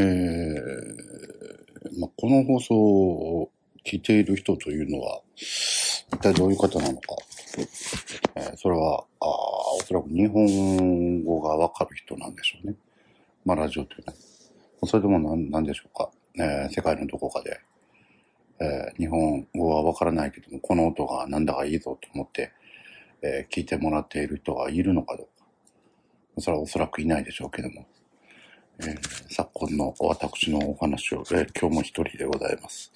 えーまあ、この放送を聞いている人というのは、一体どういう方なのか。えーそれは、あおそらく日本語がわかる人なんでしょうね。まあ、ラジオというのは。それでもなんなんでしょうか。えー世界のどこかで、えー日本語はわからないけども、この音がなんだかいいぞと思って、えー聞いてもらっている人がいるのかどうか。それはおそらくいないでしょうけども。えー昨今の私のお話を、えー今日も一人でございます。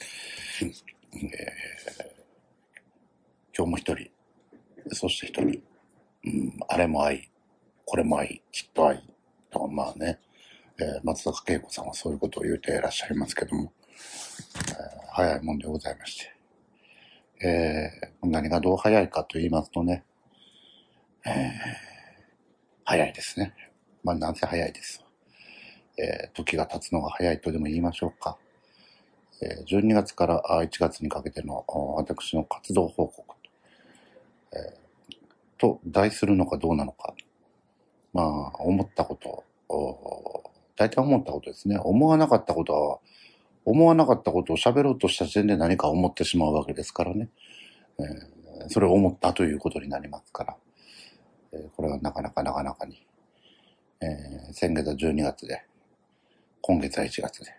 えー今日も一人、そして一人、うん、あれも愛、これも愛、きっと愛、と、まあね、えー松坂慶子さんはそういうことを言うていらっしゃいますけども、えー早いもんでございまして、えー何がどう早いかと言いますとね、えー早いですね。まあ、なんせ早いです。えー時が経つのが早いとでも言いましょうか。えー12月から1月にかけての私の活動報告、えーと題するのかどうなのか。まあ、思ったこと、大体思ったことですね。思わなかったことは、思わなかったことを喋ろうとした時点で何か思ってしまうわけですからね。えーそれを思ったということになりますから。えーこれはなかなかなかなかに。えー先月は12月で、今月は1月で、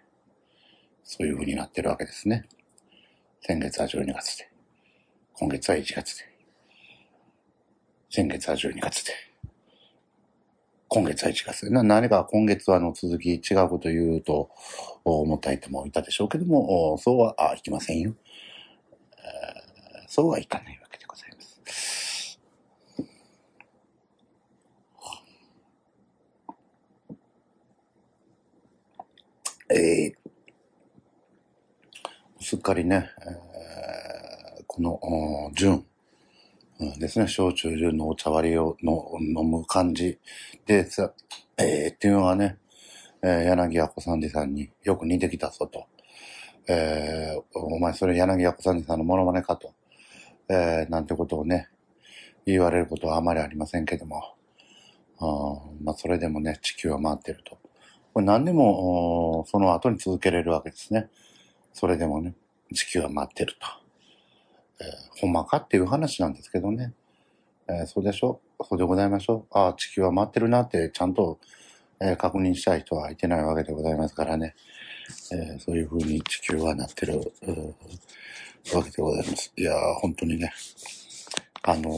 そういう風になってるわけですね。先月は12月で、今月は1月で、先月は12月で、今月は1月で。な何か今月はあの続き違うこと言うと思った人もいたでしょうけども、そうはあいきませんよ、そうはいかないわけでございます。えーすっかりね、えーこの、純、うんですね、焼酎純のお茶割りをの飲む感じで、さえーっていうのがね、えー柳家小三治さんによく似てきたぞと。えーお前それ柳家小三治さんのモノマネかと。えーなんてことをね、言われることはあまりありませんけども。あまあ、それでもね、地球は回ってると。これ何でも、その後に続けれるわけですね。それでもね、地球は回ってると。えーほんまかっていう話なんですけどね。えーそうでしょ？そうでございましょう？ああ、地球は回ってるなってちゃんと、えー確認したい人はいてないわけでございますからね。えーそういう風に地球はなってる、わけでございます。いやー、本当にね、あのー、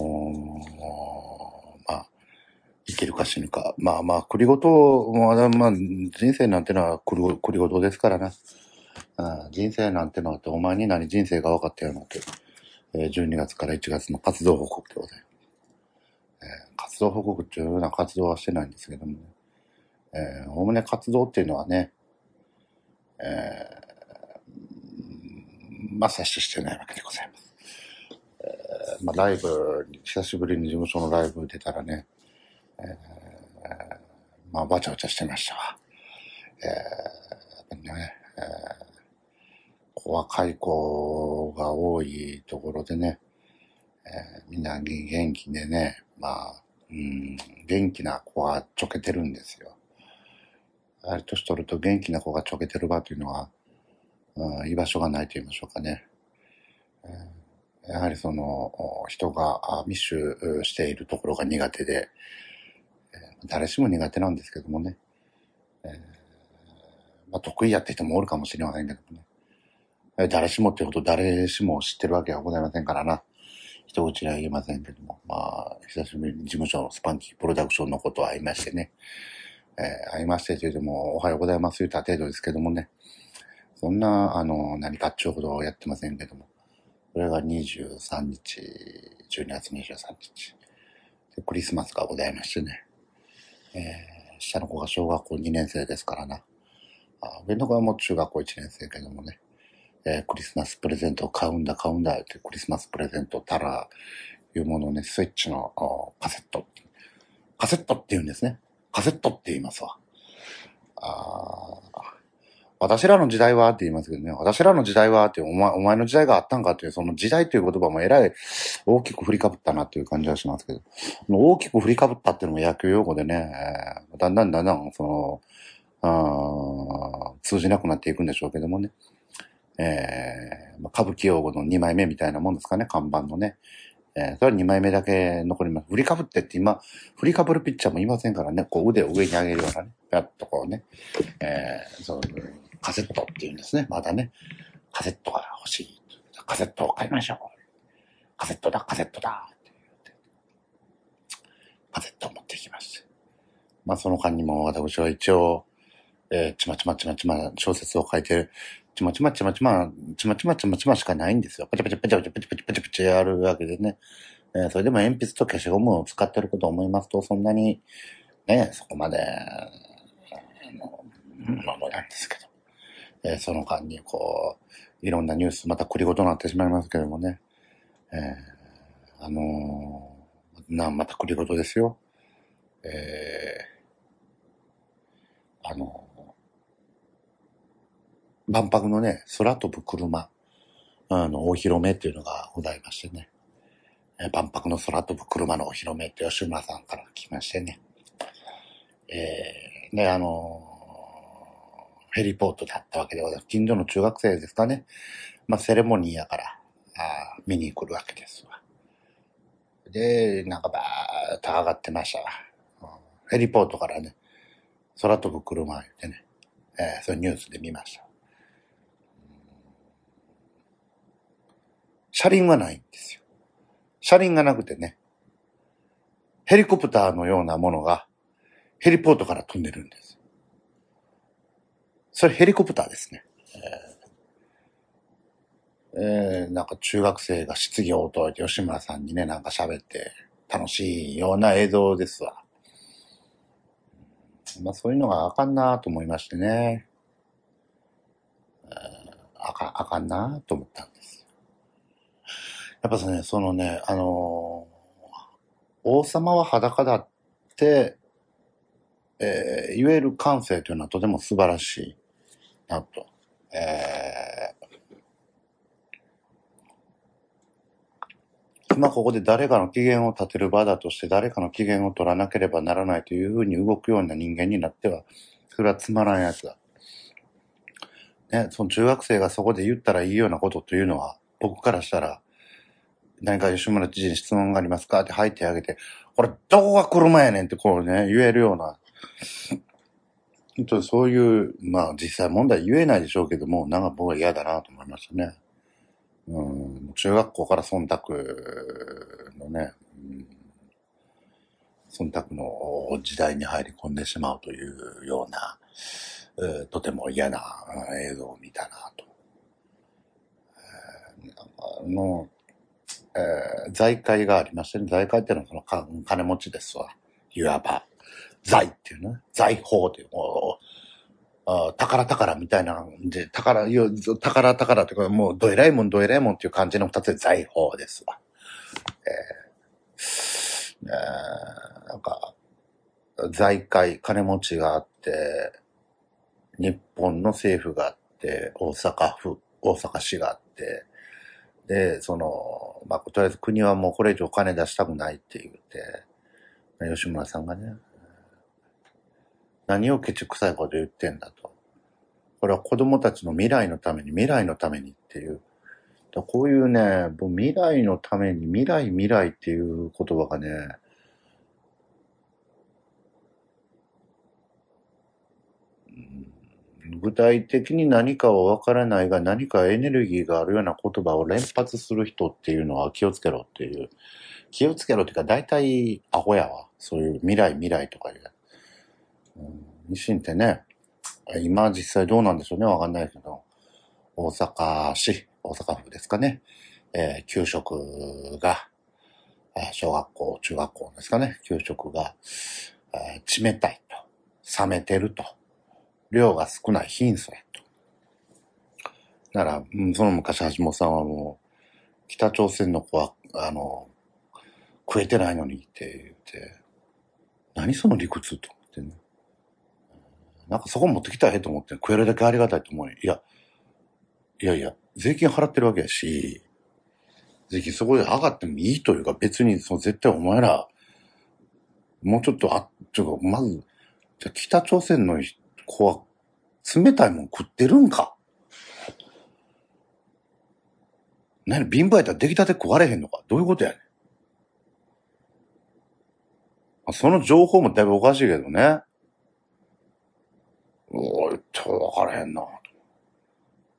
生きるか死ぬか。まあまあ、栗ごと、まあ、まあ、人生なんてのは栗ご栗ごとですからな。あ人生なんてのはって、お前に何人生が分かったよなって、えー12月から1月の活動報告でございます。えー活動報告っていうような活動はしてないんですけどもね。えーおおむね活動っていうのはね、えーまあ、摂取してないわけでございます。えーまあ、ライブ、久しぶりに事務所のライブ出たらね、えーまあ、わちゃわちゃしてましたわ。えーやっぱりね、えーこう若い子が多いところでね、えーみんな元気でね、まあ、うん、元気な子はちょけてるんですよ。やはり年取ると元気な子がちょけてる場というのは、うん、居場所がないと言いましょうかね。えーやはりその、人が密集しているところが苦手で、誰しも苦手なんですけどもね。えーまあ、得意やって人もおるかもしれませんけどもね。え誰しもってこと誰しも知ってるわけはございませんからな。一口には言えませんけども。まあ、久しぶりに事務所のスパンキープロダクションのことは会いましてね。えー会いましてというとも、おはようございますと言った程度ですけどもね。そんな、あの、何かっちゅうほどやってませんけども。それが23日、12月23日。でクリスマスがございましてね。えー下の子が小学校2年生ですからな。あ上の子はもう中学校1年生けどもね。えークリスマスプレゼントを買うんだ買うんだってクリスマスプレゼントたら、いうものをね、スイッチのカセット。カセットって言うんですね。カセットって言いますわ。あ私らの時代はって言いますけどね、私らの時代はって、お前、お前の時代があったんかっていう、その時代という言葉もえらい大きく振りかぶったなっていう感じはしますけど、大きく振りかぶったっていうのも野球用語でね、だんだんだんだん、その、通じなくなっていくんでしょうけどもね。えー、歌舞伎用語の2枚目みたいなもんですかね、看板のね。えー、それは2枚目だけ残ります。振りかぶってって今、振りかぶるピッチャーもいませんからね、こう腕を上に上げるようなね、やっとこうね、えー、そう、カセットっていうんですね、まだね。カセットが欲しい。カセットを買いましょう。カセットだ、カセットだって言って、カセットを持ってきまして。まあその間にも私は一応、えー、ちまちまちまちま小説を書いてるちまちまちまちま、ちまちまちまちましかないんですよ。パチパチパチパチパチパチパチパチやるわけでね。えー、それでも鉛筆と消しゴムを使ってることを思いますと、そんなに、ね、そこまで、あの、まあ、なんですけど。えー、その間に、こう、いろんなニュース、また繰りごとになってしまいますけどもね。えー、あのー、な、また繰りごとですよ。えー、あの万博のね、空飛ぶ車、あの、お披露目っていうのがございましてね。え万博の空飛ぶ車のお披露目って吉村さんから来ましてね。えー、で、あのヘリポートだったわけでございます。近所の中学生ですかね。まあ、セレモニーやから、あ見に来るわけですわ。で、なんかばーっと上がってましたわ。ヘリポートからね、空飛ぶ車言ってね、えー、そういうニュースで見ました。車輪はないんですよ。車輪がなくてね、ヘリコプターのようなものがヘリポートから飛んでるんです。それヘリコプターですね。えー、え、なんか中学生が質疑応答で吉村さんにね、なんか喋って楽しいような映像ですわ。まあそういうのがあかんなと思いましてね。えー、あか、あかんなと思ったんです。やっぱね、そのね、あのー、王様は裸だって、えー、言える感性というのはとても素晴らしいなんと。えー、今ここで誰かの機嫌を立てる場だとして誰かの機嫌を取らなければならないというふうに動くような人間になっては、それはつまらんやつだ。ね、その中学生がそこで言ったらいいようなことというのは、僕からしたら、何か吉村知事に質問がありますかって入ってあげて、これどこが車やねんってこうね、言えるような、本当そういう、まあ実際問題言えないでしょうけども、なんか僕は嫌だなと思いましたね。うん、中学校から忖度のね、うん、忖度の時代に入り込んでしまうというような、えー、とても嫌な映像を見たなと。えー、あのえー、財界がありましてね、財界っていうのはその金持ちですわ。いわば、財っていうね、財宝という、もう、宝宝みたいなで、宝、宝宝というか、もう、どえらいもんどえらいもんっていう感じの二つで財宝ですわ。えー、えー、なんか、財界、金持ちがあって、日本の政府があって、大阪府、大阪市があって、で、その、まあ、とりあえず国はもうこれ以上お金出したくないって言って、吉村さんがね、何をケチくさいこと言ってんだと。これは子供たちの未来のために、未来のためにっていう。だこういうね、う未来のために、未来未来っていう言葉がね、具体的に何かはわからないが何かエネルギーがあるような言葉を連発する人っていうのは気をつけろっていう。気をつけろっていうか大体アホやわ。そういう未来未来とかいう。うん、ミシンってね、今実際どうなんでしょうね。わかんないけど。大阪市、大阪府ですかね。えー、給食が、小学校、中学校ですかね。給食が、えー、冷たいと。冷めてると。量が少ない貧相やと。だから、その昔橋本さんはもう、北朝鮮の子は、あの、食えてないのにって言って、何その理屈と思ってね。なんかそこ持ってきたらええと思って、食えるだけありがたいと思う。いや、いやいや、税金払ってるわけやし、税金そこで上がってもいいというか、別に、その絶対お前ら、もうちょっと、あ、ちょっと、まず、じゃ北朝鮮の子は冷たいもん食ってるんか何貧乏やったら出来たて食われへんのかどういうことやねん。その情報もだいぶおかしいけどね。おい、ちょっとわからへんな。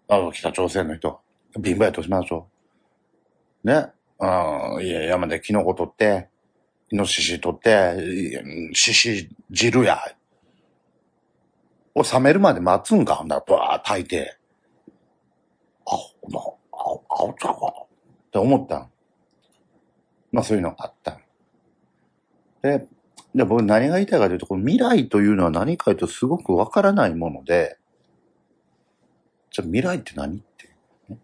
あの、北朝鮮の人。貧乏やとしましょう。ね。うん、いや、山でキノコ取って、イノシシ取って、シシ汁や。を冷めるまで待つんか、ほんだら、バー炊いて。あ、ほな、あ、あおちゃうか。って思ったん。まあそういうのがあったん。で、で僕何が言いたいかというと、この未来というのは何かというとすごくわからないもので、じゃあ未来って何って、ね。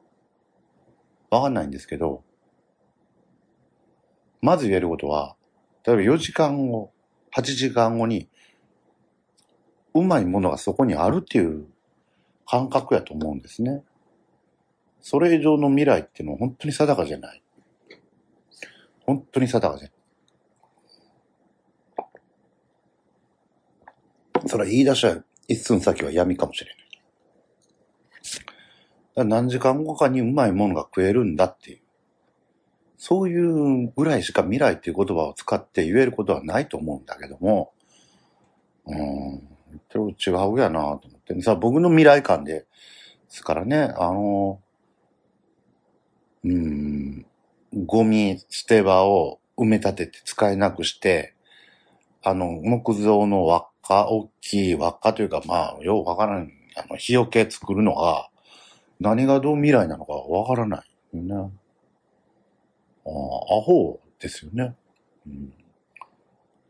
わかんないんですけど、まず言えることは、例えば4時間後、8時間後に、うまいものがそこにあるっていう感覚やと思うんですね。それ以上の未来っていうのは本当に定かじゃない。本当に定かじゃない。それは言い出したら一寸先は闇かもしれない。何時間後かにうまいものが食えるんだっていう。そういうぐらいしか未来っていう言葉を使って言えることはないと思うんだけども、うん、言ってる違うやなと思って。さ、僕の未来感で、ですからね、あの、うん、ゴミ捨て場を埋め立てて使えなくして、あの、木造の輪っか、大きい輪っかというか、まあ、ようわからん、あの、日よけ作るのが、何がどう未来なのかわからないよね。あアホですよね。うん。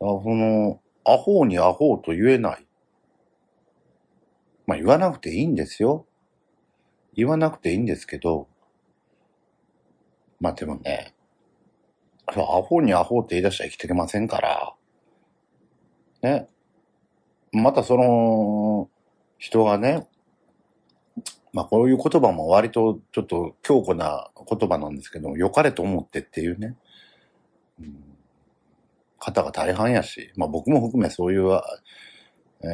あその、アホにアホと言えない。まあ言わなくていいんですよ。言わなくていいんですけど、まあでもね、アホにアホって言い出したら生きていけませんから、ね。またその、人がね、まあこういう言葉も割とちょっと強固な言葉なんですけども、良かれと思ってっていうね、うん、方が大半やし、まあ僕も含めそういう、え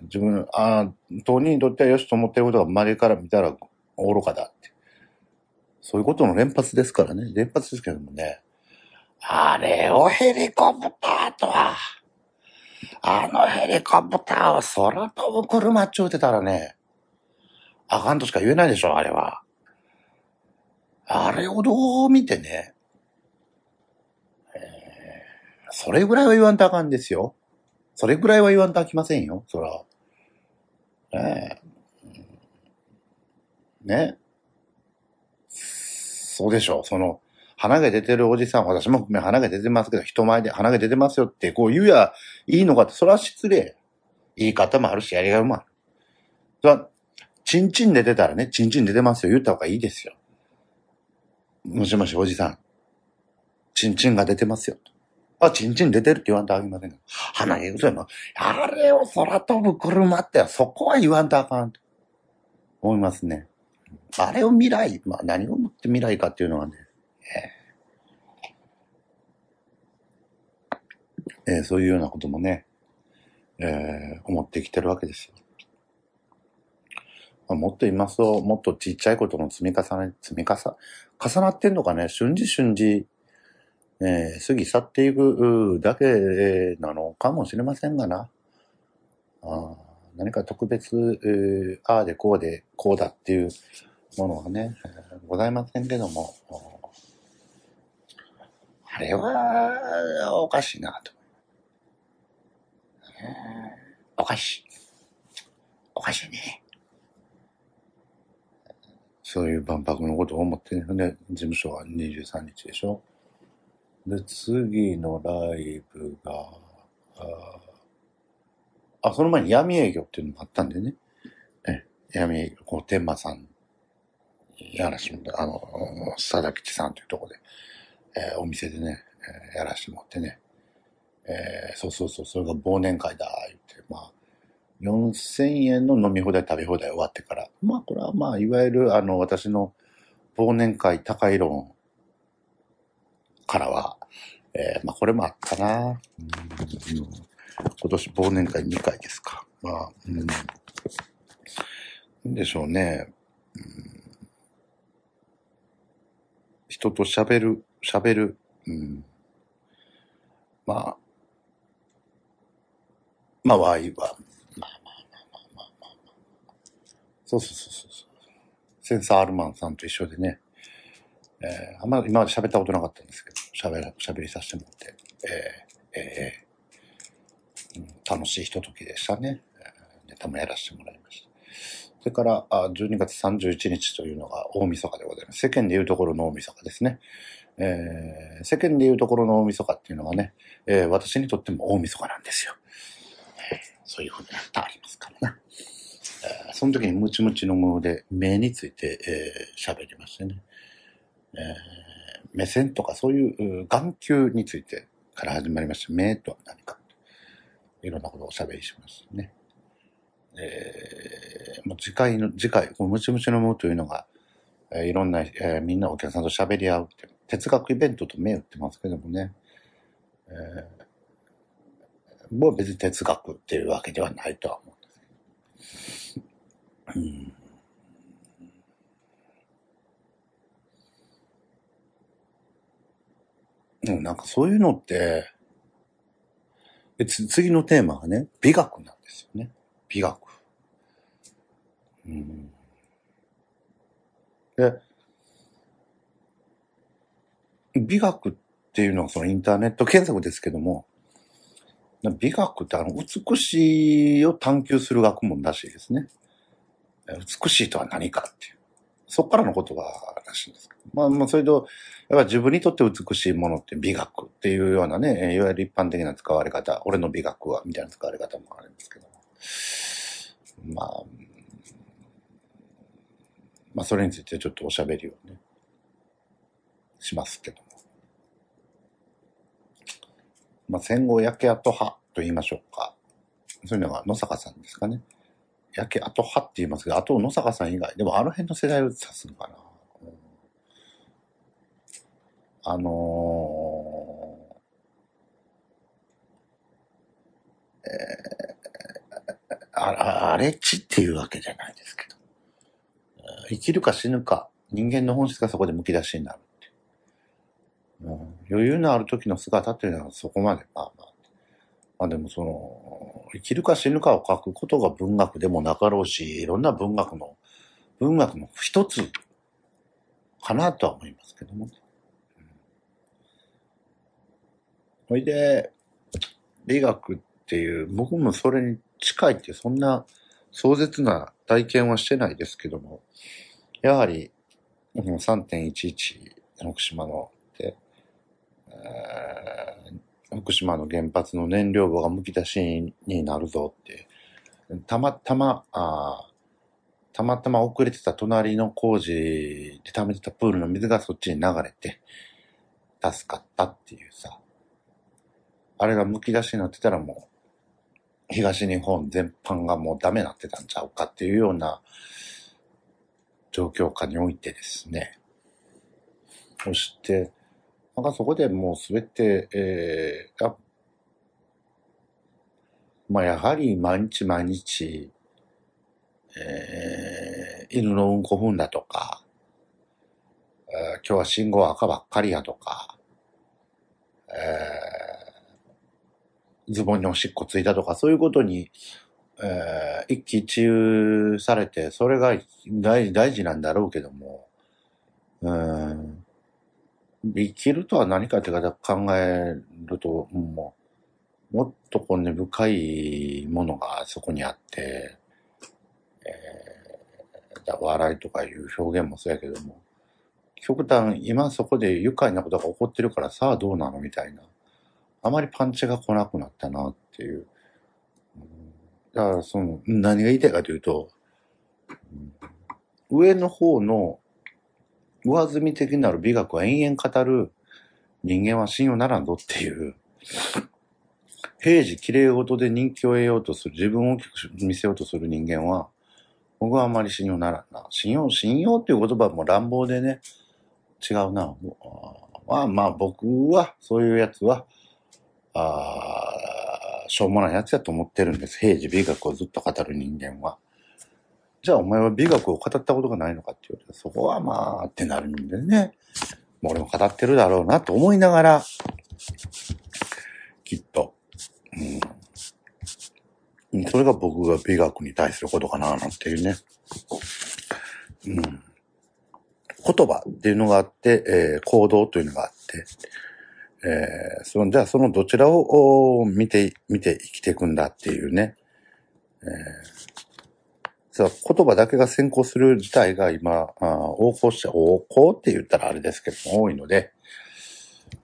ー、自分、あ当人にとってはよしと思ってることが周りから見たら愚かだって。そういうことの連発ですからね。連発ですけどもね。あれをヘリコプターとは、あのヘリコプターを空飛ぶ車っちゅうてたらね、あかんとしか言えないでしょ、あれは。あれをどう見てね、えー、それぐらいは言わんとあかんですよ。それぐらいは言わんとあきませんよ、そら。ねえ。ねそうでしょう、その、鼻毛出てるおじさん、私も含め鼻毛出てますけど、人前で鼻毛出てますよってこう言うやいいのかって、それは失礼。言い方もあるし、やりがいもある。それはチンチン出てたらね、チンチン出てますよ。言った方がいいですよ。もしもし、おじさん。チンチンが出てますよ。あ、チンチン出てるって言わんとあきませんが。鼻毛嘘やな。あれを空飛ぶ車って、そこは言わんとあかんと思いますね。あれを未来、まあ何をもって未来かっていうのはね、えー、そういうようなこともね、えー、思ってきてるわけですよ。もっと言いますと、もっとちっちゃいことの積み重ね、積み重、重なってんのかね、瞬時瞬時、えー、過ぎ去っていくだけなのかもしれませんがな。あ何か特別、えー、ああでこうでこうだっていうものはね、えー、ございませんけども、あれはおかしいなと。おかしい。おかしいね。そういう万博のことを思ってね、事務所は23日でしょ。で、次のライブが、あ、あその前に闇営業っていうのもあったんでね。え、闇営業、こう、天馬さん、やらしも、あの、佐田吉さんというところで、えー、お店でね、えー、やらしてもらってね。えー、そうそうそう、それが忘年会だ、言って、まあ、4000円の飲み放題食べ放題終わってから。まあこれはまあいわゆるあの私の忘年会高い論からは、えー、まあこれもあったな、うん、今年忘年会2回ですか。まあ、うん、でしょうね。うん人と喋る、喋る。うん、まあ、まあ、ワイは、まあまあまあまあまあまあまあ。そうそうそうそう。センサーアルマンさんと一緒でね、えー、あんま今まで喋ったことなかったんですけど、喋、喋りさせてもらって、えー、えーうん楽しいひとときでしたね。ネタもやらせてもらいました。それから、12月31日というのが大晦日でございます。世間でいうところの大晦日ですね。えー世間でいうところの大晦日っていうのはね、えー私にとっても大晦日なんですよ。そういうふうになってありますからな。えーその時にムチムチのもので目について喋、喋りましてね。えー目線とかそういう眼球についてから始まりまして、目とは何か。いろんなことをおしゃべりしますね。えーもう次回の、次回、このムチムチのものというのが、えいろんな、えみんなお客さんと喋り合うって、哲学イベントと銘打ってますけどもね。えーもう別に哲学っていうわけではないとは思うんですけど。うんでもなんかそういうのって、でつ次のテーマがね、美学なんですよね。美学。うん、で、美学っていうのはそのインターネット検索ですけども、美学ってあの美しいを探求する学問らしいですね。美しいとは何かっていう。そこからの言葉らしいんですけど。まあ、まあ、それと、やっぱ自分にとって美しいものって美学っていうようなね、いわゆる一般的な使われ方、俺の美学は、みたいな使われ方もあるんですけど。まあ、まあ、それについてちょっとおしゃべりをね、しますけども。まあ、戦後焼け跡派と言いましょうか。そういうのが野坂さんですかね。焼け跡派って言いますけど、あと野坂さん以外、でもあの辺の世代を指すのかな。あのーえーあ、あれっちっていうわけじゃないですけど。生きるか死ぬか、人間の本質がそこで剥き出しになるってう。ん余裕のある時の姿っていうのはそこまで、まあまあ。まあでもその、生きるか死ぬかを書くことが文学でもなかろうし、いろんな文学の、文学の一つかなとは思いますけどもね。ほいで、美学っていう、僕もそれに近いって、そんな壮絶な体験はしてないですけども、やはり、3.11、福島の、で、えー福島の原発の燃料棒がむき出しになるぞって、たまたま、あたまたま遅れてた隣の工事で溜めてたプールの水がそっちに流れて、助かったっていうさ、あれがむき出しになってたらもう、東日本全般がもうダメなってたんちゃうかっていうような状況下においてですね。そして、なんかそこでもうすべて、えー、やまあやはり毎日毎日、えー、犬のうんこ踏んだとか、えー今日は信号赤ばっかりやとか、えーズボンにおしっこついたとか、そういうことに、えー一喜一憂されて、それが大大事なんだろうけども、うん、生きるとは何かって方考えると、もう、もっとこう根深いものがそこにあって、えー笑いとかいう表現もそうやけども、極端、今そこで愉快なことが起こってるからさあどうなのみたいな。あまりパンチが来なくなったなっていう。だからその、何が言いたいかというと、上の方の上積み的なる美学は延々語る人間は信用ならんぞっていう、平時綺麗事で人気を得ようとする、自分を大きく見せようとする人間は、僕はあまり信用ならんな。信用、信用っていう言葉も乱暴でね、違うな。まあまあ僕は、そういうやつは、あーしょうもないやつやと思ってるんです。平時美学をずっと語る人間は。じゃあお前は美学を語ったことがないのかって言われた、そこはまあってなるんでね。もう俺も語ってるだろうなと思いながら、きっと、うん。それが僕が美学に対することかな、なんていうね。うん。言葉っていうのがあって、えー、行動というのがあって、えー、その、じゃあそのどちらを見て、見て生きていくんだっていうね。えー、さ言葉だけが先行する事態が今、あ横行しちゃ、横行って言ったらあれですけども多いので、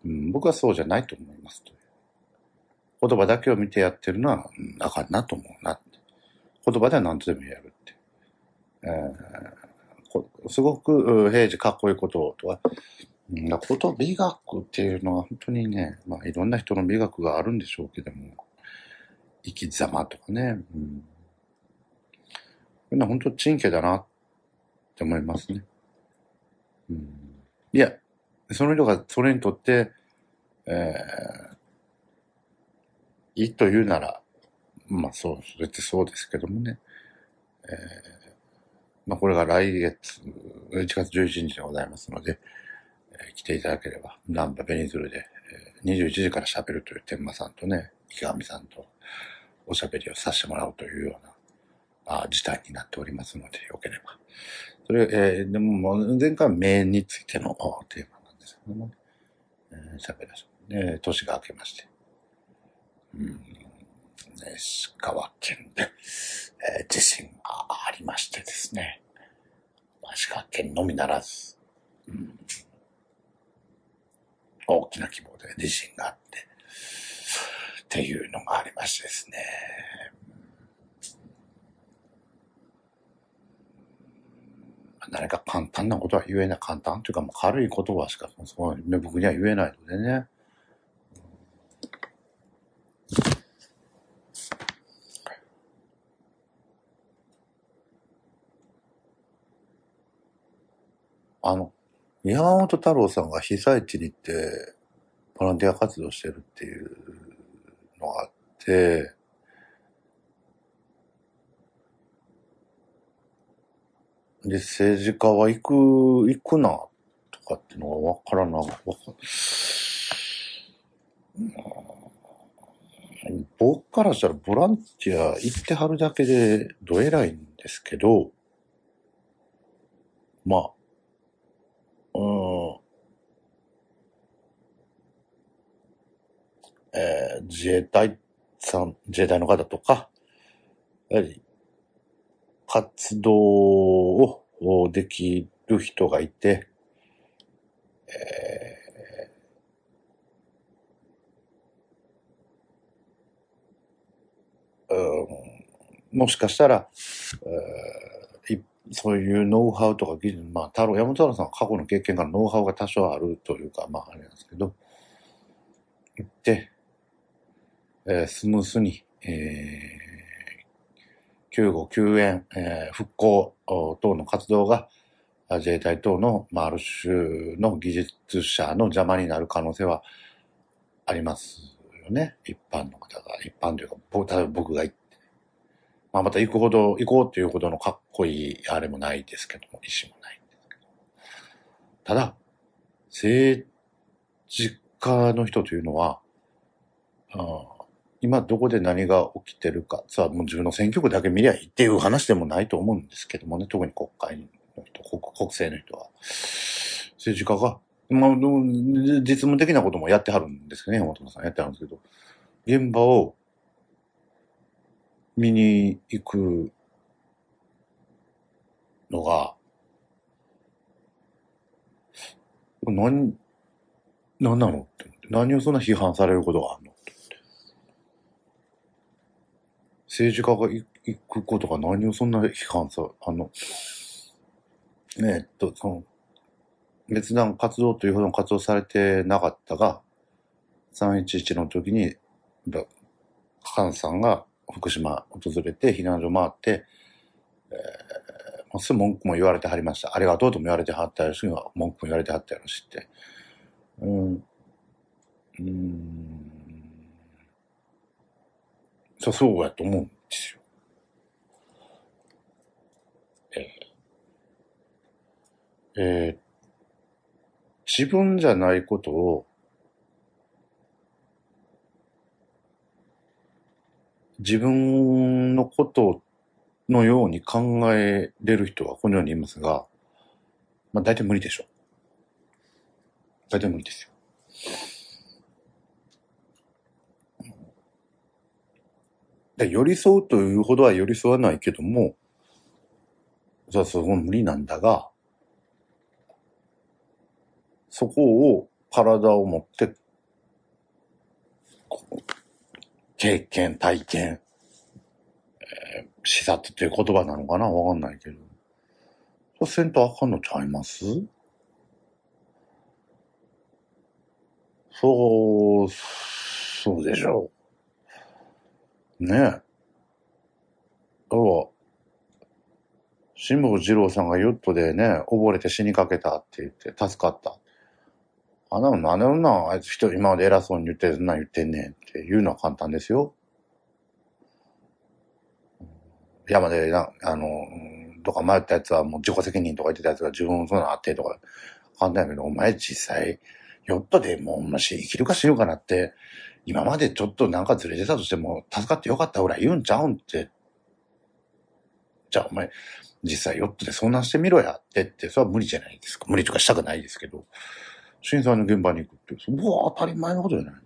うん、僕はそうじゃないと思いますと。言葉だけを見てやってるのは、うん、あかんなと思うな。言葉では何とでも言えるって。えー、すごく平時かっこいいこととは、だこと美学っていうのは本当にね、まあいろんな人の美学があるんでしょうけども、生き様とかね、うん。これは本当珍奇だなって思いますね。うん、いや、その人がそれにとって、えー、いいと言うなら、まあそう、それってそうですけどもね。えー、まあこれが来月、1月11日でございますので、来ていただければ、南波ベニズルで、21時から喋るという天馬さんとね、池上さんとおしゃべりをさせてもらうというような、あ事態になっておりますので、よければ。それ、えー、でも前回は名についてのテーマなんですけどもね、えー、らせて、ね、年が明けまして、うん、ね、石川県で、えー、地震がありましてですね、石川県のみならず、うん、大きな規模で地震があって、っていうのがありましてですね、何か簡単なことは言えない。簡単というか軽い言葉しかそう僕には言えないのでね。あの、山本太郎さんが被災地に行ってボランティア活動してるっていうのがあって、で、政治家は行く、行くな、とかっていうのがわからな、わか僕からしたらボランティア行ってはるだけでどえらいんですけど、まあ、うん、えー、自衛隊さん、自衛隊の方とか、やはり活動をできる人がいて、えー、うん、もしかしたら、えー、そういうノウハウとか技術、まあ、太郎、山本太郎さんは過去の経験からノウハウが多少あるというか、まあ、あれなんですけど、行って、えー、スムースに、えー、救護、救援、えー、復興等の活動が自衛隊等の、まあ、ある種の技術者の邪魔になる可能性はありますよね。一般の方が。一般というか、例えば僕が行って。まあ、また行くほど、行こうっていうほどのかっこいいあれもないですけども、意思もないんですけど。ただ、政治家の人というのは、うん今どこで何が起きてるか、さあもう自分の選挙区だけ見りゃいいっていう話でもないと思うんですけどもね、特に国会の人、国国政の人は。政治家が、まあ、実務的なこともやってはるんですけどね、山本さんやってはるんですけど、現場を見に行くのが、何、何なのって。何をそんな批判されることがあるの？って政治家が行くことが何をそんな批判さ、あの、ねえっと、その、別段活動というほどの活動されてなかったが、311の時に、菅さんが福島訪れて、避難所回って、えー、すぐ文句も言われてはりました。ありがとうとも言われてはったやろし、文句も言われてはったやろしって。うん。うん。そう、そうやと思うんですよ。えー、えー、自分じゃないことを自分のことのように考えれる人はこのようにいますが、まあ大体無理でしょう。大体無理ですよ。で寄り添うというほどは寄り添わないけども、それはすごい無理なんだが、そこを体を持って、経験、体験、えー、視察っていう言葉なのかな？わかんないけど。そうせんとあかんのちゃいます？そう、そうでしょう。ねえ。だから、辛坊二郎さんがヨットでね、溺れて死にかけたって言って助かった。あんなのなんでそんなあいつ人今まで偉そうに言ってそんな言ってんねんって言うのは簡単ですよ。山でな、あの、とか迷ったやつはもう自己責任とか言ってたやつが自分もそんなあってとか簡単やけど、お前実際、ヨットでもうもし生きるか死ぬかなって、今までちょっとなんかずれてたとしても助かってよかったぐらい言うんちゃうんって。じゃあお前、実際ヨットで遭難してみろやってって、それは無理じゃないですか。無理とかしたくないですけど。震災の現場に行くって、それは当たり前のことじゃない。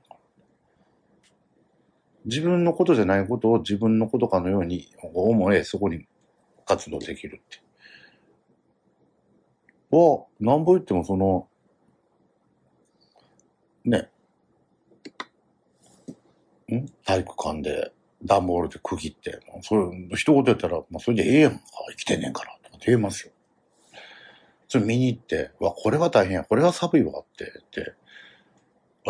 自分のことじゃないことを自分のことかのように思え、そこに活動できるって。は、なんぼ言ってもその、ね、ん？体育館で段ボールで区切って、それ、一言言ったら、まあそれでええやんか、生きてんねんから、とかって言えますよ。それ見に行って、わ、これは大変や、これは寒いわってって、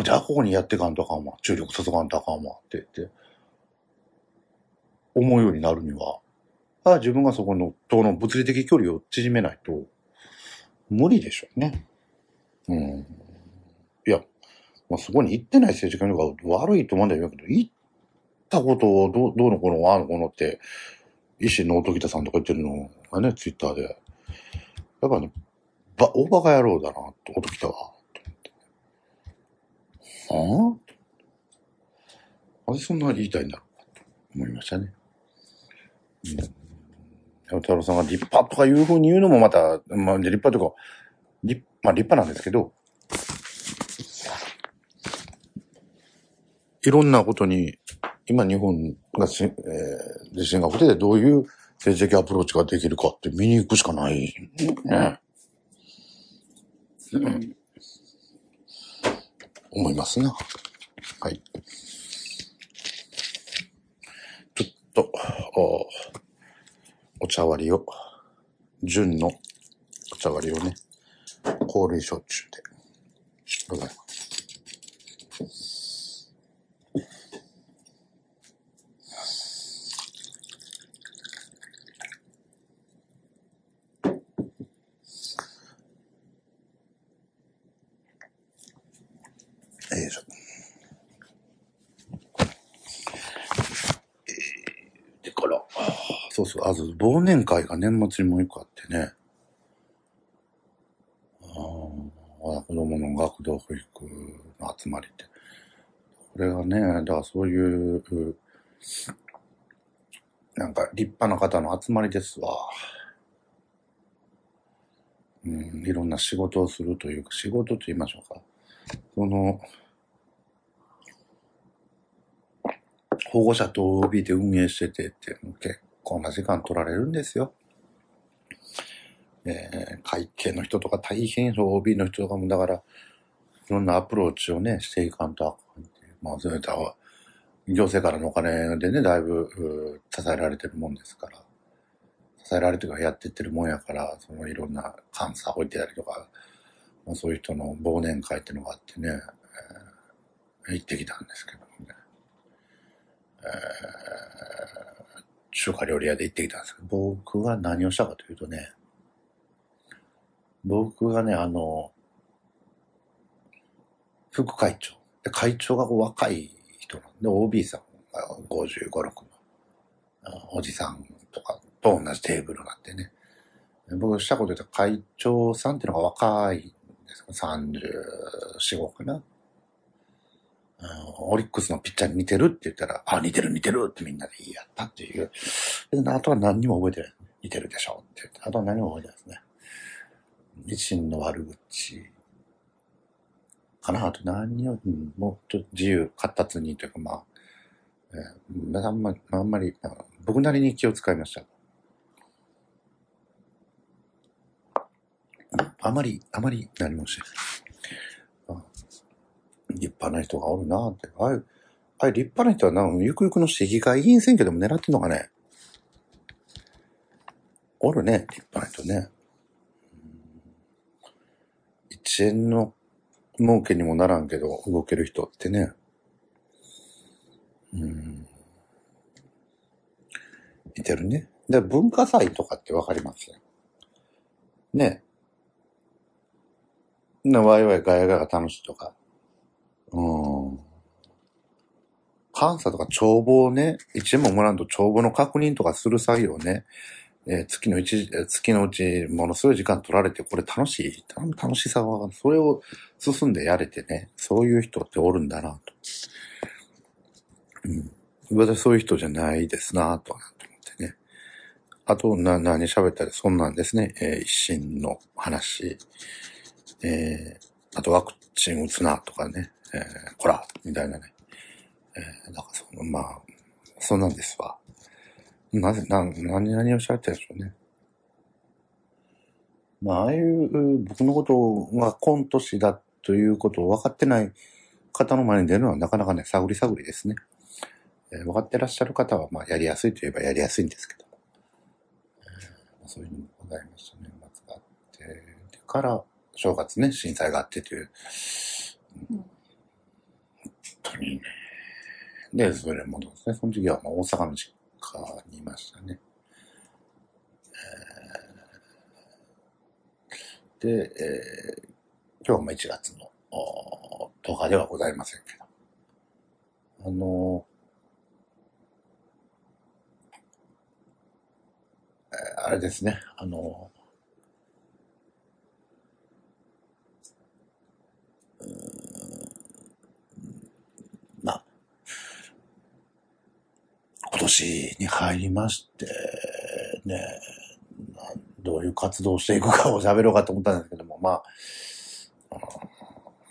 じゃあここにやってかんとあかんわ、注力注がんとあかんわって言って、思うようになるには、あ自分がそこの、との物理的距離を縮めないと、無理でしょうね。うん。いや、まあ、そこに行ってない政治家の方が悪いと思うんだけど、行ったことをどうどうのこの、ああのこのって、石野音喜多さんとか言ってるのがね、ツイッターで。やっぱね、ば、大バカ野郎だな、と、音喜多は。と思って。はぁ、なぜそんな言いたいんだろうか、と思いましたね。うん。太郎さんが立派とかいうふうに言うのもまた、まあ、立派というか、立、まあ立派なんですけど、いろんなことに、今日本がし、えー、地震が起きててどういう政治的アプローチができるかって見に行くしかない。ね。うん。思いますな。はい。ちょっと、おお茶割りを、純のお茶割りをね、氷焼酎でございます。よいしょ。えー、でから、あーそうそう、あと忘年会が年末にもう一個あってね。あー子供の学童保育の集まりって。これがね、だからそういう、なんか立派な方の集まりですわ。うん、いろんな仕事をするというか、仕事と言いましょうか。その、保護者と OB で運営しててって、結構な時間取られるんですよ。えー会計の人とか大変そう、OB の人とかも、だから、いろんなアプローチをね、していかんとあかんっていう。まあ、それとは、行政からのお金でね、だいぶ、支えられてるもんですから。支えられてるかやってってるもんやから、そのいろんな監査置いてたりとか、まあ、そういう人の忘年会っていうのがあってね、えー行ってきたんですけどもね。えー中華料理屋で行ってきたんですけど、僕は何をしたかというとね、僕がね、あの、副会長。で会長が若い人なんで、OB さんが55、6のおじさんとかと同じテーブルがあってね、僕したこと言ったら会長さんっていうのが若いんですか ?34、5かな。オリックスのピッチャーに似てるって言ったら、あ、似てる似てるってみんなで言い合ったっていう。あとは何にも覚えてない。似てるでしょってって。あとは何も覚えてないですね。維新の悪口かな。あと何を、うんもっと自由、活発にというか、まあ、えーあんまあんまり、あ僕なりに気を使いました。あまり、あまり何もしてない。立派な人がおるなって。ああいう、ああいう立派な人はな、ゆくゆくの市議会議員選挙でも狙ってんのかね。おるね、立派な人ね。一円の儲けにもならんけど、動ける人ってね。うん。いてるね。で、文化祭とかってわかります？ね。な、ワイワイガヤガヤが楽しいとか。うん。監査とか帳簿をね、一円ももらんと帳簿の確認とかする作業ね、えー月の一、月のうちものすごい時間取られて、これ楽しい、楽しさは、それを進んでやれてね、そういう人っておるんだなと。うん。私そういう人じゃないですなと、なんて思ってね。あと、な、何喋ったり、そんなんですね。えー一心の話。えーあとワクチン打つなとかね。えーこら、みたいなね。えーなんかその、まあ、そんなんですわ。なぜ、な、何、何を喋ってるんでしょうね。まあ、ああいう僕のことがコント師だということを分かってない方の前に出るのはなかなかね、探り探りですね。えー分かってらっしゃる方は、まあ、やりやすいといえばやりやすいんですけども。えーそういうのもございましたね。末があって、でから、正月ね、震災があってという。うん本当にね。で、それもですね、その時はまあ大阪の実家にいましたね。えーで、えー今日はまあ1月の10日ではございませんけど。あのえーあれですね、あのうーんまあ、今年に入りまして、ね、どういう活動をしていくかを喋ろうかと思ったんですけども、まあ、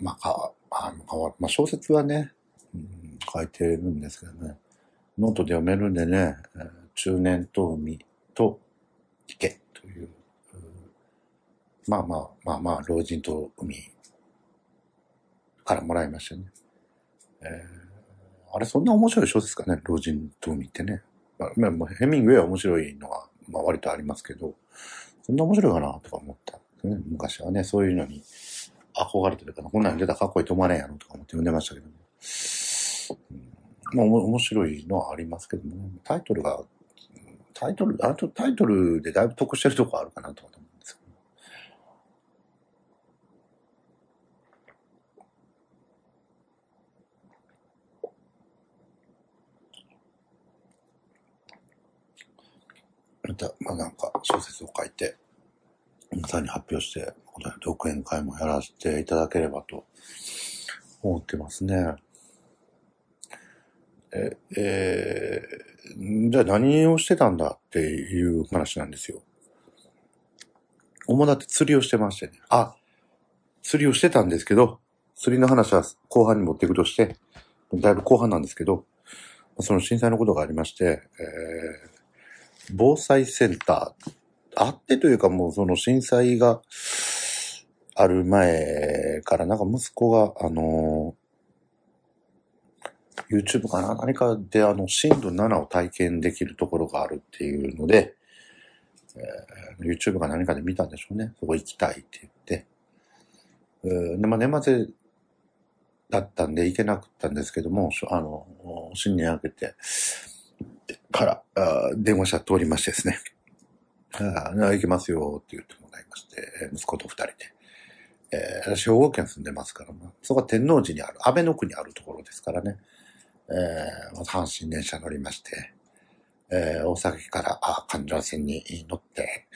まあ、か、あのかわまあ、小説はね、うん書いてるんですけどね、ノートで読めるんでね、中年と海と池という、まあまあ、まあまあ、老人と海からもらいましたね。えーあれ、そんな面白い小説かね、老人と海ってね。まあ、まあ、ヘミングウェイは面白いのは、まあ割とありますけど、そんな面白いかなとか思ったね。昔はね、そういうのに憧れてるから、こんなん出たらかっこいいと思わねえやろとか思って読んでましたけどね。うん、まあ、面白いのはありますけどもね、タイトルが、タイトル、あとタイトルでだいぶ得してるとこあるかなと思うんまた、まあなんか小説を書いて、皆さんに発表して、独演会もやらせていただければと思ってますね。え、えーじゃあ何をしてたんだっていう話なんですよ。主だって釣りをしてましてね。あ、釣りをしてたんですけど、釣りの話は後半に持っていくとして、だいぶ後半なんですけど、その震災のことがありまして、えー防災センター、あってというかもうその震災がある前からなんか息子が、あのー YouTube かな？何かであの震度7を体験できるところがあるっていうので、えー YouTube か何かで見たんでしょうね。そこ行きたいって言って。うんでまあ、年末だったんで行けなかったんですけども、あの、新年明けてから、あ電話した通りましてですね。ああ、行けますよって言ってもらいまして、息子と二人で。えー私、兵庫県住んでますから、そこは天王寺にある、安倍の区にあるところですからね。えー阪神電車乗りまして、えー大阪から、あ、環状線に乗って、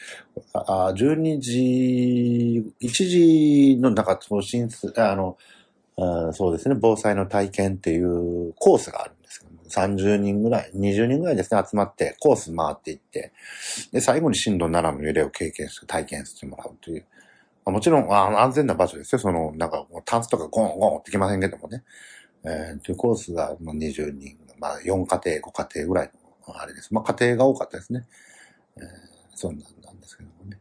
あ、12時、1時の中、その、あの、あそうですね、防災の体験っていうコースがある、30人ぐらい、20人ぐらいですね、集まって、コース回っていって、で、最後に震度7の揺れを経験して、体験してもらうという。まあもちろん、あ安全な場所ですよ。その、なんか、タンスとかゴンゴンってきませんけどもね。えー、というコースが、まあ、20人、まあ、4家庭、5家庭ぐらいの、あれです。まあ、家庭が多かったですね。えー、そんなんなんですけどもね。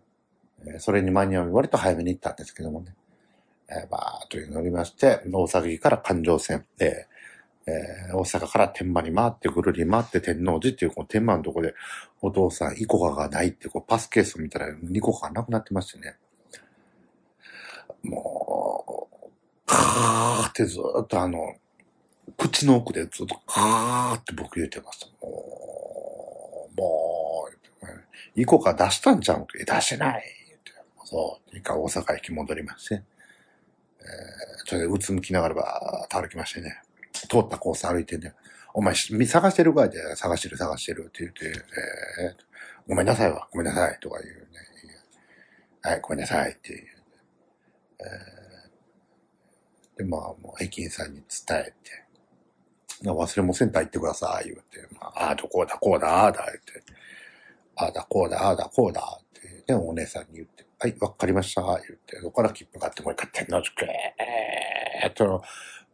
えーそれに間に合う割と早めに行ったんですけどもね。えー、バーっと乗りまして、大阪駅から環状線で、えー大阪から天満に回って、ぐるり回って天王寺っていう、この天満のとこで、お父さん、イコカがないって、こう、パスケースを見たら、イコカがなくなってましてね。もう、カーってずっとあの、口の奥でずっとカーって僕言ってました。もう、もう、イコカ出したんちゃうんけ出してないってそう。一回大阪駅戻りまして、えー、それでうつむきながらばーっと歩きましてね。通ったコース歩いてね、お前し探してるかいって、探してる探してるって言って、えー、ごめんなさいわ、ごめんなさい。とか言うね。はい、ごめんなさいっていう。えー、で、まあ、もう駅員さんに伝えて、忘れ物センター行ってください、言うて、まあ、ああだ、こだ、こうだ、ああだ、言って、ああだ、こうだ、ああだ、こうだ、って、で、お姉さんに言って、はい、わかりました、言って、そこから切符買って、もう一回天王寺くえーっと、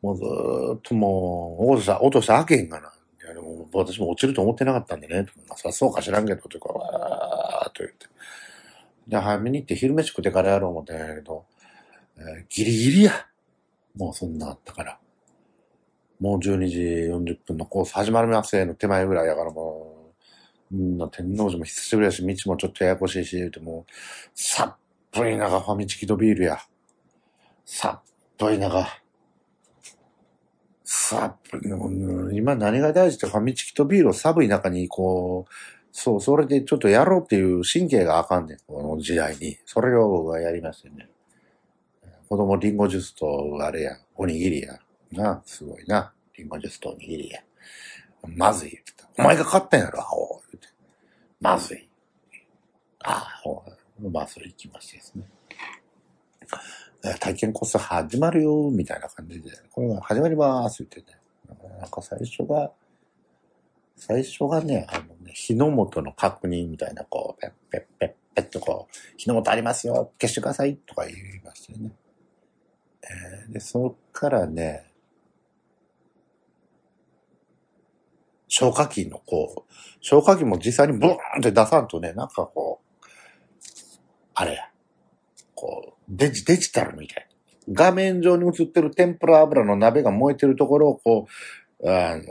もうずーっともう、落とした、落としたら開けへんがな。いやも私も落ちると思ってなかったんでね。まあ、そりゃそうか知らんけど、とか、わーっと言って。で、早めに行って昼飯食ってからやろう思ってんやけど、えーギリギリや。もうそんなあったから。もう12時40分のコース始まりますよの手前ぐらいやからもう、みんな天王寺も久しぶりやし、道もちょっとややこしいし、言うてもう、さっぷり長ファミチキとビールや。さっぷり長。さ、今何が大事ってファミチキとビールを寒い中にこう、そう、それでちょっとやろうっていう神経があかんねん、この時代に。それを僕はやりましたよね。子供リンゴジュースとあれや、おにぎりや。な、すごいな。リンゴジュースとおにぎりや。まずい。お前が買ったんやろ、アホ。まずい。ああ、まあ、それ行きましてですね。体験コース始まるよ、みたいな感じで、これが始まります、って言ってね。なんか最初が、最初がね、あのね、火の元の確認みたいな、こう、ペッペッペッペッとこう、火の元ありますよ、消してください、とか言いましたよね。えーで、そっからね、消火器のこう、消火器も実際にブーンって出さんとね、なんかこう、あれや、こう、デジ、デジタルみたい。画面上に映ってる天ぷら油の鍋が燃えてるところをこう、あの、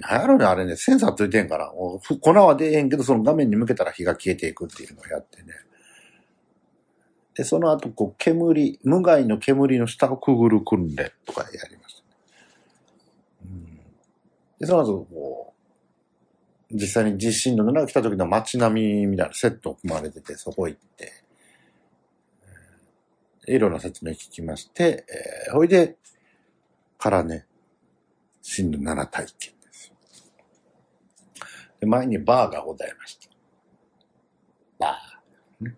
なんやろね、あれね、センサーついてんから、粉は出えへんけど、その画面に向けたら火が消えていくっていうのをやってね。で、その後、こう、煙、無害の煙の下をくぐる訓練とかやりましたね。うん、で、その後、こう、実際に地震の7が来た時の街並みみたいなセットを組まれてて、そこ行って、いろんな説明聞きまして、えーほいで、からね、震度7体験ですよ。で、前にバーがございました。バー。ね、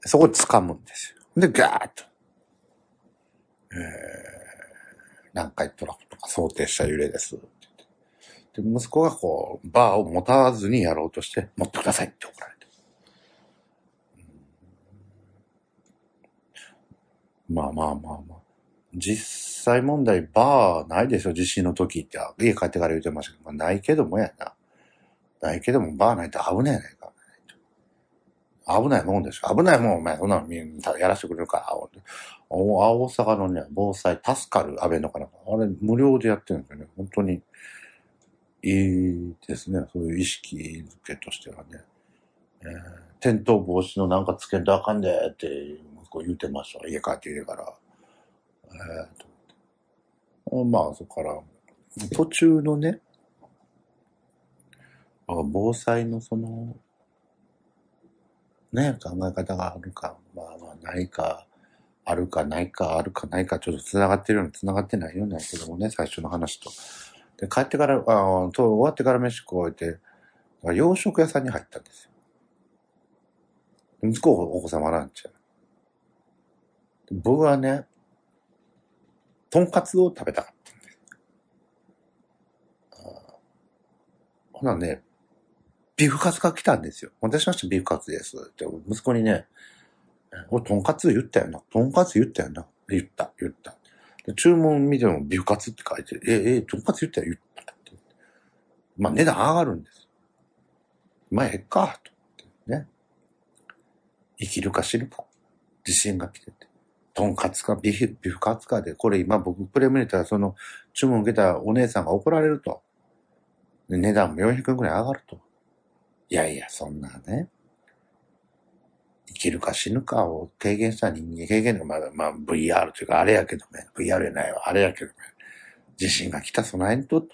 そこで掴むんですよ。で、ガーッと。えー、南海トラフとか想定した揺れですって言って。で、息子がこう、バーを持たずにやろうとして、持ってくださいって怒られて。まあまあまあまあ。実際問題、バーないでしょ、地震の時って。家帰ってから言ってましたけど、まあ、ないけどもやな。ないけども、バーないと危ないやないか。危ないもんでしょ。危ないもん、お前、そんなのみんなやらせてくれるから。お大阪のね、防災助かる安倍のかな。あれ、無料でやってるんですよね。本当に、いいですね。そういう意識づけとしてはね。転倒防止のなんかつけんとあかんでって、息子言うてました。家帰ってきてから。えーとまあ、そこから、途中のね、防災のその、ね、考え方があるか、まあまあないか、あるかないか、あるかないか、ちょっと繋がってるように繋がってないようなけどもね、最初の話と。で、帰ってから、あと終わってから飯食おうて、洋食屋さんに入ったんですよ。息子お子様ランチや。僕はね、とんかつを食べたかったんです。ほなね、ビーフカツが来たんですよ。私ましたビーフカツです。って息子にね、俺とんかつ言ったよな。とんかつ言ったよな。言った、言った。で注文見てもビーフカツって書いてる。え、え、とんかつ言ったよ、言ったって。まあ値段上がるんです。まあええか、とね。生きるか死ぬか。自信が来てて。とんかつかビフ、ビフカツかで、これ今僕プレミネたらその注文受けたお姉さんが怒られると。値段も400円くらい上がると。いやいや、そんなね。生きるか死ぬかを経験した人間、経験がまあ、まあ VR というかあれやけどね。VR やないわ。あれやけどね。自信が来た備えんと。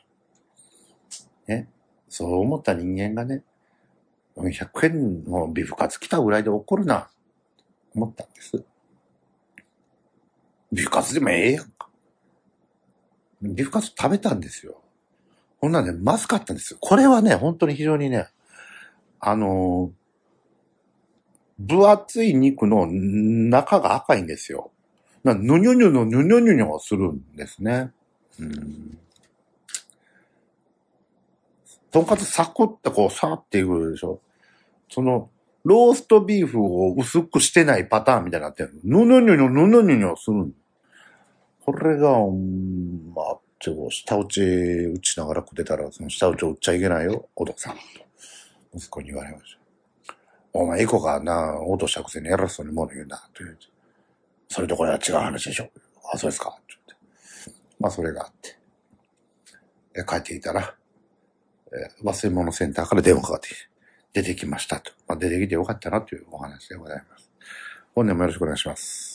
ね。そう思った人間がね、400円のビフカツ来たぐらいで怒るな。思ったんです。ビフカツでもええやんか。ビフカツ食べたんですよ。ほんなんね、まずかったんですよ。これはね、本当に非常にね、あのー分厚い肉の中が赤いんですよ。なぬにょにょのぬにょにょにょするんですね。うん。とんかつサコってこう、さーっていくでしょ。その、ローストビーフを薄くしてないパターンみたいになってる。ぬにょにょにょ、ぬするこれが、うんまあ、ちょ、下打ち打ちながら食ってたら、その下打ちを打っちゃいけないよ、お父さん。息子に言われました。お前、エコがな、落としたくせに偉そうに物言うな、と言うて。それとこれは違う話でしょ。あ、そうですか。って言って。まあ、それがあって。で帰ってきたら、え忘れ物センターから電話かかってきて、出てきましたと。まあ、出てきてよかったなというお話でございます。本年もよろしくお願いします。